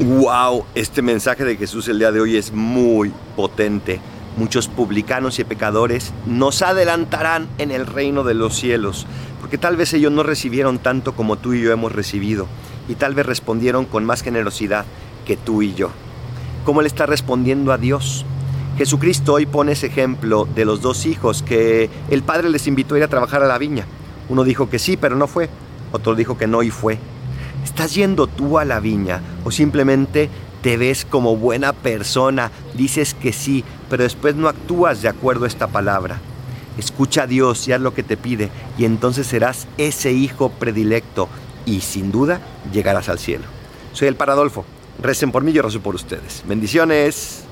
Wow, este mensaje de Jesús el día de hoy es muy potente. Muchos publicanos y pecadores nos adelantarán en el reino de los cielos, porque tal vez ellos no recibieron tanto como tú y yo hemos recibido, y tal vez respondieron con más generosidad que tú y yo. ¿Cómo le está respondiendo a Dios? Jesucristo hoy pone ese ejemplo de los dos hijos que el padre les invitó a ir a trabajar a la viña. Uno dijo que sí, pero no fue. Otro dijo que no y fue. ¿Estás yendo tú a la viña o simplemente te ves como buena persona, dices que sí, pero después no actúas de acuerdo a esta palabra? Escucha a Dios y haz lo que te pide y entonces serás ese hijo predilecto y sin duda llegarás al cielo. Soy el Paradolfo. Recen por mí, yo rezo por ustedes. Bendiciones.